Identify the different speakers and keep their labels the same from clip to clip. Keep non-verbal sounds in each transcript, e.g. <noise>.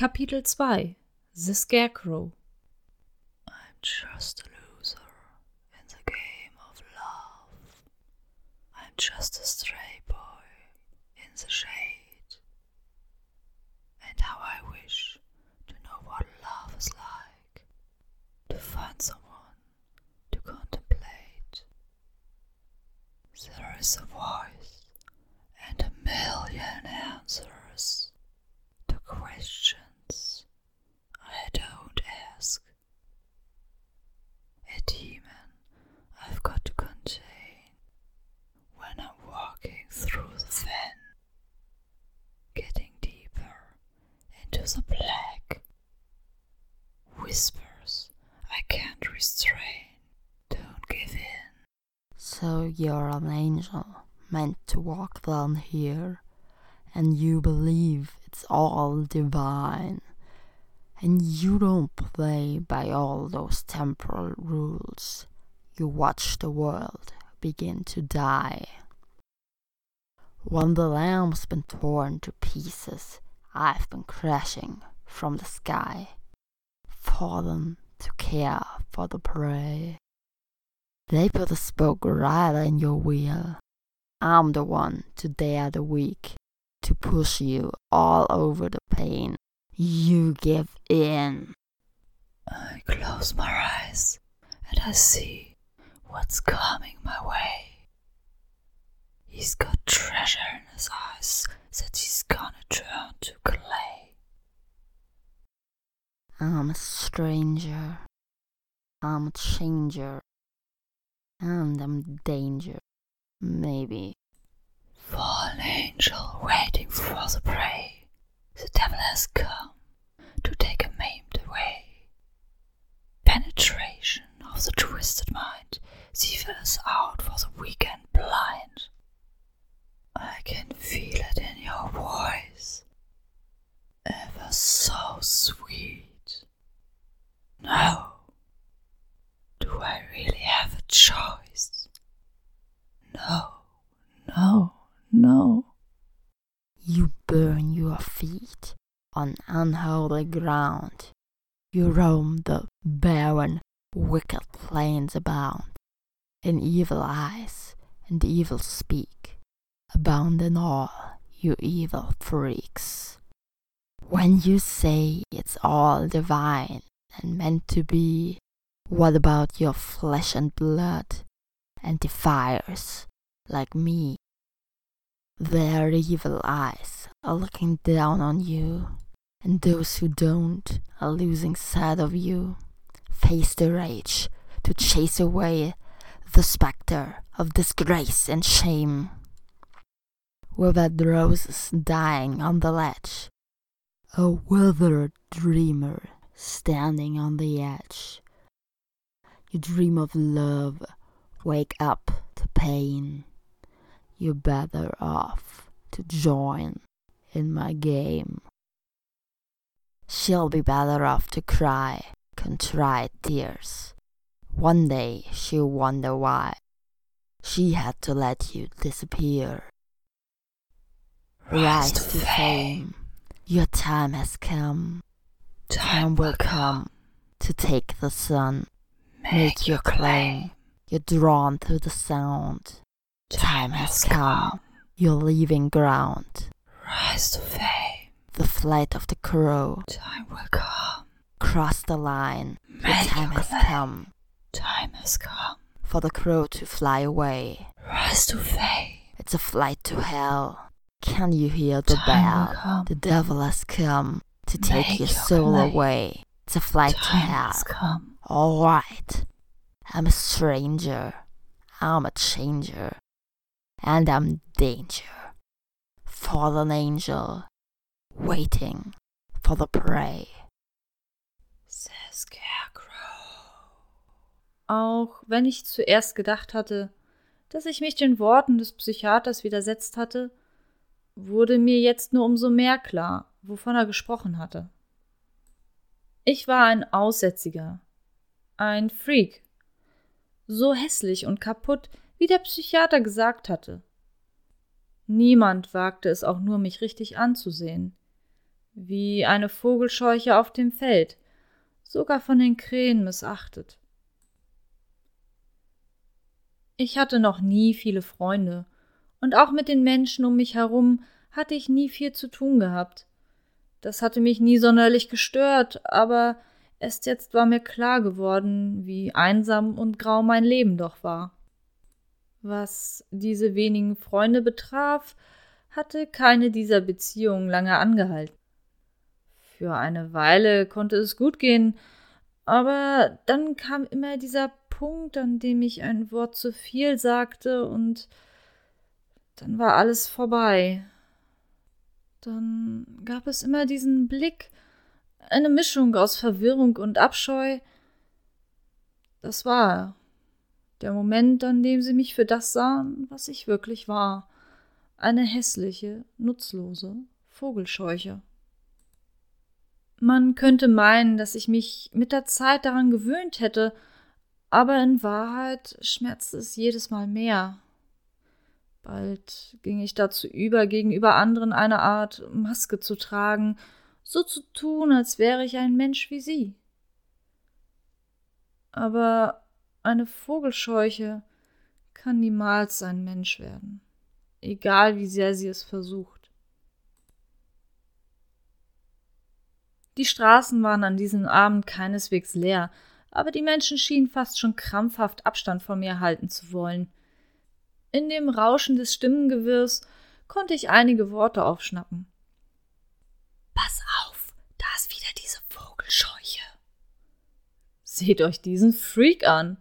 Speaker 1: Kapitel 2 The Scarecrow
Speaker 2: I'm just a loser in the game of love. I'm just a stray boy in the shade. And how I wish to know what love is like. To find someone to contemplate. There is a voice and a million answers to questions I don't ask. A demon I've got to contain when I'm walking through the fen, getting deeper into the black. Whispers I can't restrain, don't give in.
Speaker 3: So you're an angel meant to walk down here, and you believe it's all divine, and you don't play by all those temporal rules. You watch the world begin to die. When the lamb's been torn to pieces, I've been crashing from the sky, fallen to care for the prey. They put a spoke right in your wheel. I'm the one to dare the weak, to push you all over the pain. You give in.
Speaker 2: I close my eyes and I see what's coming my
Speaker 3: stranger. I'm a changer. And I'm danger. Maybe.
Speaker 2: Fallen angel waiting for the prey. The devil has come to take a maimed away. Penetration of the twisted mind. The is out for the weak and blind. I can feel it in your voice. Ever so sweet. No. Do I really have a choice? No, no, no.
Speaker 3: You burn your feet on unholy ground. You roam the barren, wicked plains abound. In evil eyes and evil speak, abound in all, you evil freaks. When you say it's all divine and meant to be, what about your flesh and blood and defiers like me? Their evil eyes are looking down on you, and those who don't are losing sight of you. Face the rage to chase away the spectre of disgrace and shame. Withered roses dying on the ledge, a withered dreamer standing on the edge. You dream of love, wake up to pain. You're better off to join in my game. She'll be better off to cry contrite tears. One day she'll wonder why she had to let you disappear. Rise to fame, your time has come. Time will come to take the sun. Make your claim. You're drawn to the sound. Time has come. You're leaving ground.
Speaker 2: Rise to fame.
Speaker 3: The flight of the crow.
Speaker 2: Time will come.
Speaker 3: Cross the line. The
Speaker 2: Make
Speaker 3: time
Speaker 2: your
Speaker 3: has
Speaker 2: claim.
Speaker 3: come
Speaker 2: Time has come.
Speaker 3: for the crow to fly away.
Speaker 2: Rise to fame.
Speaker 3: It's a flight to hell. Can you hear the
Speaker 2: Time
Speaker 3: bell?
Speaker 2: come.
Speaker 3: The devil has come to take
Speaker 2: Make
Speaker 3: your
Speaker 2: your
Speaker 3: soul
Speaker 2: claim.
Speaker 3: away. It's a flight to
Speaker 2: Time
Speaker 3: hell.
Speaker 2: has come.
Speaker 3: Alright. I'm a stranger. I'm a changer. And I'm danger. Fallen angel. Waiting for the prey.
Speaker 2: The Scarecrow.
Speaker 1: Auch wenn ich zuerst gedacht hatte, dass ich mich den Worten des Psychiaters widersetzt hatte, wurde mir jetzt nur umso mehr klar, wovon er gesprochen hatte. Ich war ein Aussätziger, ein Freak, so hässlich und kaputt, wie der Psychiater gesagt hatte. Niemand wagte es auch nur, mich richtig anzusehen.
Speaker 2: wie eine Vogelscheuche auf dem Feld, sogar von den Krähen missachtet. Ich hatte noch nie viele Freunde, und auch mit den Menschen um mich herum hatte ich nie viel zu tun gehabt. Das hatte mich nie sonderlich gestört, aber erst jetzt war mir klar geworden, wie einsam und grau mein Leben doch war. Was diese wenigen Freunde betraf, hatte keine dieser Beziehungen lange angehalten. Für eine Weile konnte es gut gehen, aber dann kam immer dieser Punkt, an dem ich ein Wort zu viel sagte, und dann war alles vorbei. Dann gab es immer diesen Blick, eine Mischung aus Verwirrung und Abscheu. Das war der Moment, an dem sie mich für das sahen, was ich wirklich war. Eine hässliche, nutzlose Vogelscheuche. Man könnte meinen, dass ich mich mit der Zeit daran gewöhnt hätte, aber in Wahrheit schmerzte es jedes Mal mehr. Bald ging ich dazu über, gegenüber anderen eine Art Maske zu tragen, so zu tun, als wäre ich ein Mensch wie sie. Aber eine Vogelscheuche kann niemals ein Mensch werden, egal wie sehr sie es versucht. Die Straßen waren an diesem Abend keineswegs leer, aber die Menschen schienen fast schon krampfhaft Abstand von mir halten zu wollen. In dem Rauschen des Stimmengewirrs konnte ich einige Worte aufschnappen.
Speaker 4: Pass auf, da ist wieder diese Vogelscheuche.
Speaker 2: Seht euch diesen Freak an.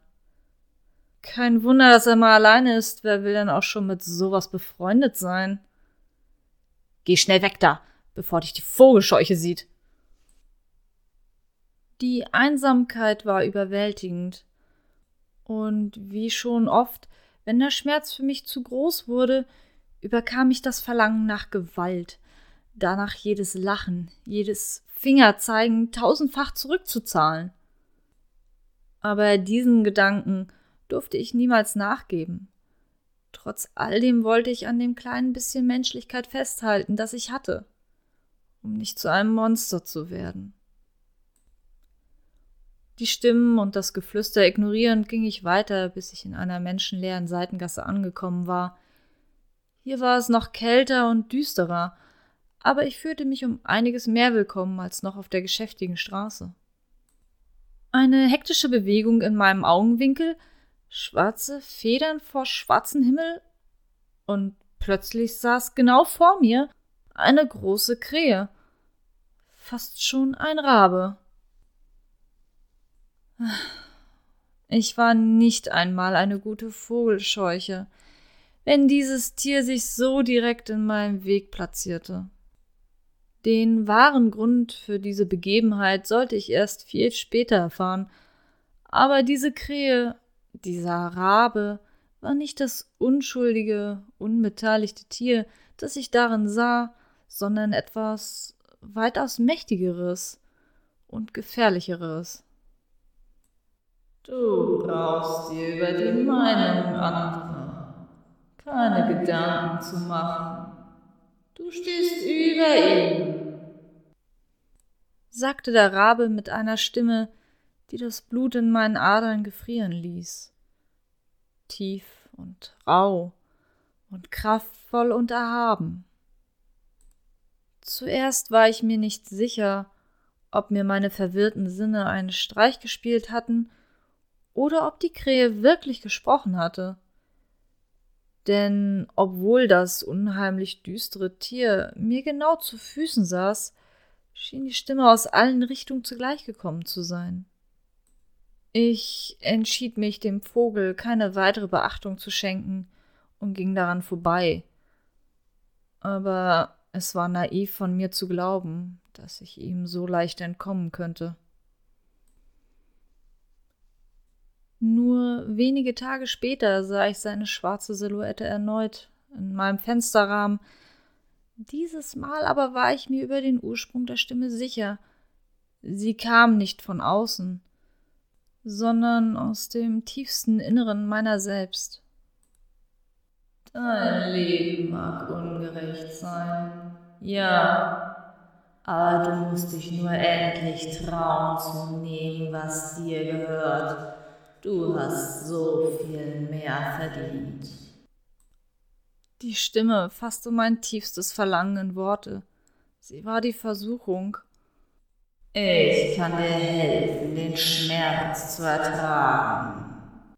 Speaker 2: Kein Wunder, dass er mal alleine ist. Wer will denn auch schon mit sowas befreundet sein? Geh schnell weg da, bevor dich die Vogelscheuche sieht. Die Einsamkeit war überwältigend. Und wie schon oft wenn der Schmerz für mich zu groß wurde, überkam mich das Verlangen nach Gewalt, danach jedes Lachen, jedes Fingerzeigen tausendfach zurückzuzahlen. Aber diesen Gedanken durfte ich niemals nachgeben. Trotz all dem wollte ich an dem kleinen bisschen Menschlichkeit festhalten, das ich hatte, um nicht zu einem Monster zu werden. Die Stimmen und das Geflüster ignorierend ging ich weiter, bis ich in einer menschenleeren Seitengasse angekommen war. Hier war es noch kälter und düsterer, aber ich fühlte mich um einiges mehr willkommen als noch auf der geschäftigen Straße. Eine hektische Bewegung in meinem Augenwinkel, schwarze Federn vor schwarzem Himmel, und plötzlich saß genau vor mir eine große Krähe, fast schon ein Rabe. Ich war nicht einmal eine gute Vogelscheuche, wenn dieses Tier sich so direkt in meinem Weg platzierte. Den wahren Grund für diese Begebenheit sollte ich erst viel später erfahren, aber diese Krähe, dieser Rabe, war nicht das unschuldige, unbeteiligte Tier, das ich darin sah, sondern etwas weitaus mächtigeres und gefährlicheres.
Speaker 5: Du brauchst dir über die Meinung anderer keine Gedanken zu machen. Du stehst über ihm,
Speaker 2: sagte der Rabe mit einer Stimme, die das Blut in meinen Adern gefrieren ließ. Tief und rau und kraftvoll und erhaben. Zuerst war ich mir nicht sicher, ob mir meine verwirrten Sinne einen Streich gespielt hatten oder ob die Krähe wirklich gesprochen hatte. Denn obwohl das unheimlich düstere Tier mir genau zu Füßen saß, schien die Stimme aus allen Richtungen zugleich gekommen zu sein. Ich entschied mich, dem Vogel keine weitere Beachtung zu schenken und ging daran vorbei. Aber es war naiv von mir zu glauben, dass ich ihm so leicht entkommen könnte. Nur wenige Tage später sah ich seine schwarze Silhouette erneut in meinem Fensterrahmen. Dieses Mal aber war ich mir über den Ursprung der Stimme sicher. Sie kam nicht von außen, sondern aus dem tiefsten Inneren meiner selbst.
Speaker 5: Dein Leben mag ungerecht sein, ja, Aber du musst dich nur endlich trauen zu nehmen, was dir gehört. Du hast so viel mehr verdient.
Speaker 2: Die Stimme fasste mein tiefstes Verlangen in Worte. Sie war die Versuchung.
Speaker 5: Ich kann dir helfen, den Schmerz zu ertragen.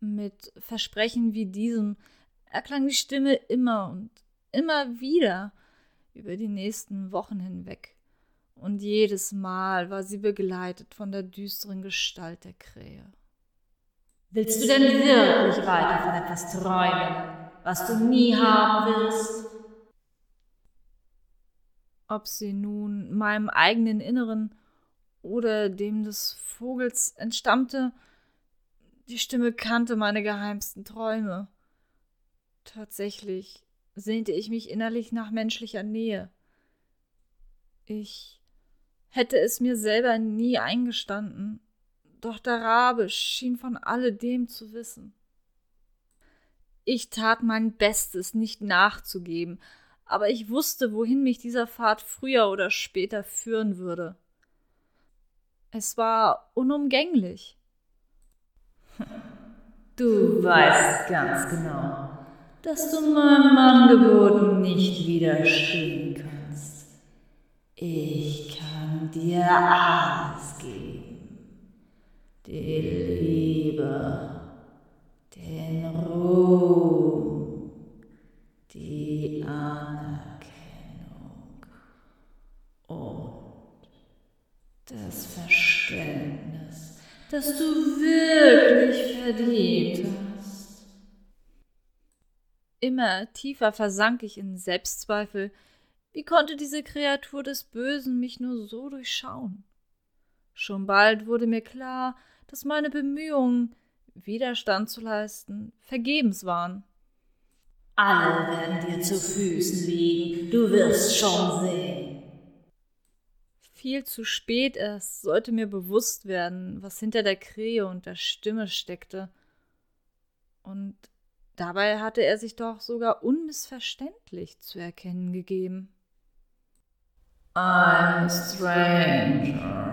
Speaker 2: Mit Versprechen wie diesem erklang die Stimme immer und immer wieder über die nächsten Wochen hinweg. Und jedes Mal war sie begleitet von der düsteren Gestalt der Krähe.
Speaker 5: Willst du denn wirklich weiter von etwas träumen, was du nie haben wirst?
Speaker 2: ob sie nun meinem eigenen Inneren oder dem des Vogels entstammte, die Stimme kannte meine geheimsten Träume. Tatsächlich sehnte ich mich innerlich nach menschlicher Nähe. Ich hätte es mir selber nie eingestanden, doch der Rabe schien von alledem zu wissen. Ich tat mein Bestes, nicht nachzugeben, aber ich wusste, wohin mich dieser Pfad früher oder später führen würde. Es war unumgänglich. <laughs>
Speaker 5: Du weißt ganz genau, dass du meinem Angebot nicht widerstehen kannst. Ich kann dir alles geben. Die Liebe, den Ruhm, die Anerkennung und das Verständnis, das du wirklich verdient hast.
Speaker 2: Immer tiefer versank ich in Selbstzweifel. Wie konnte diese Kreatur des Bösen mich nur so durchschauen? Schon bald wurde mir klar, dass meine Bemühungen, Widerstand zu leisten, vergebens waren.
Speaker 5: Alle werden dir zu Füßen liegen, du wirst schon sehen.
Speaker 2: Viel zu spät erst sollte mir bewusst werden, was hinter der Krähe und der Stimme steckte. Und dabei hatte er sich doch sogar unmissverständlich zu erkennen gegeben.
Speaker 5: I'm a stranger.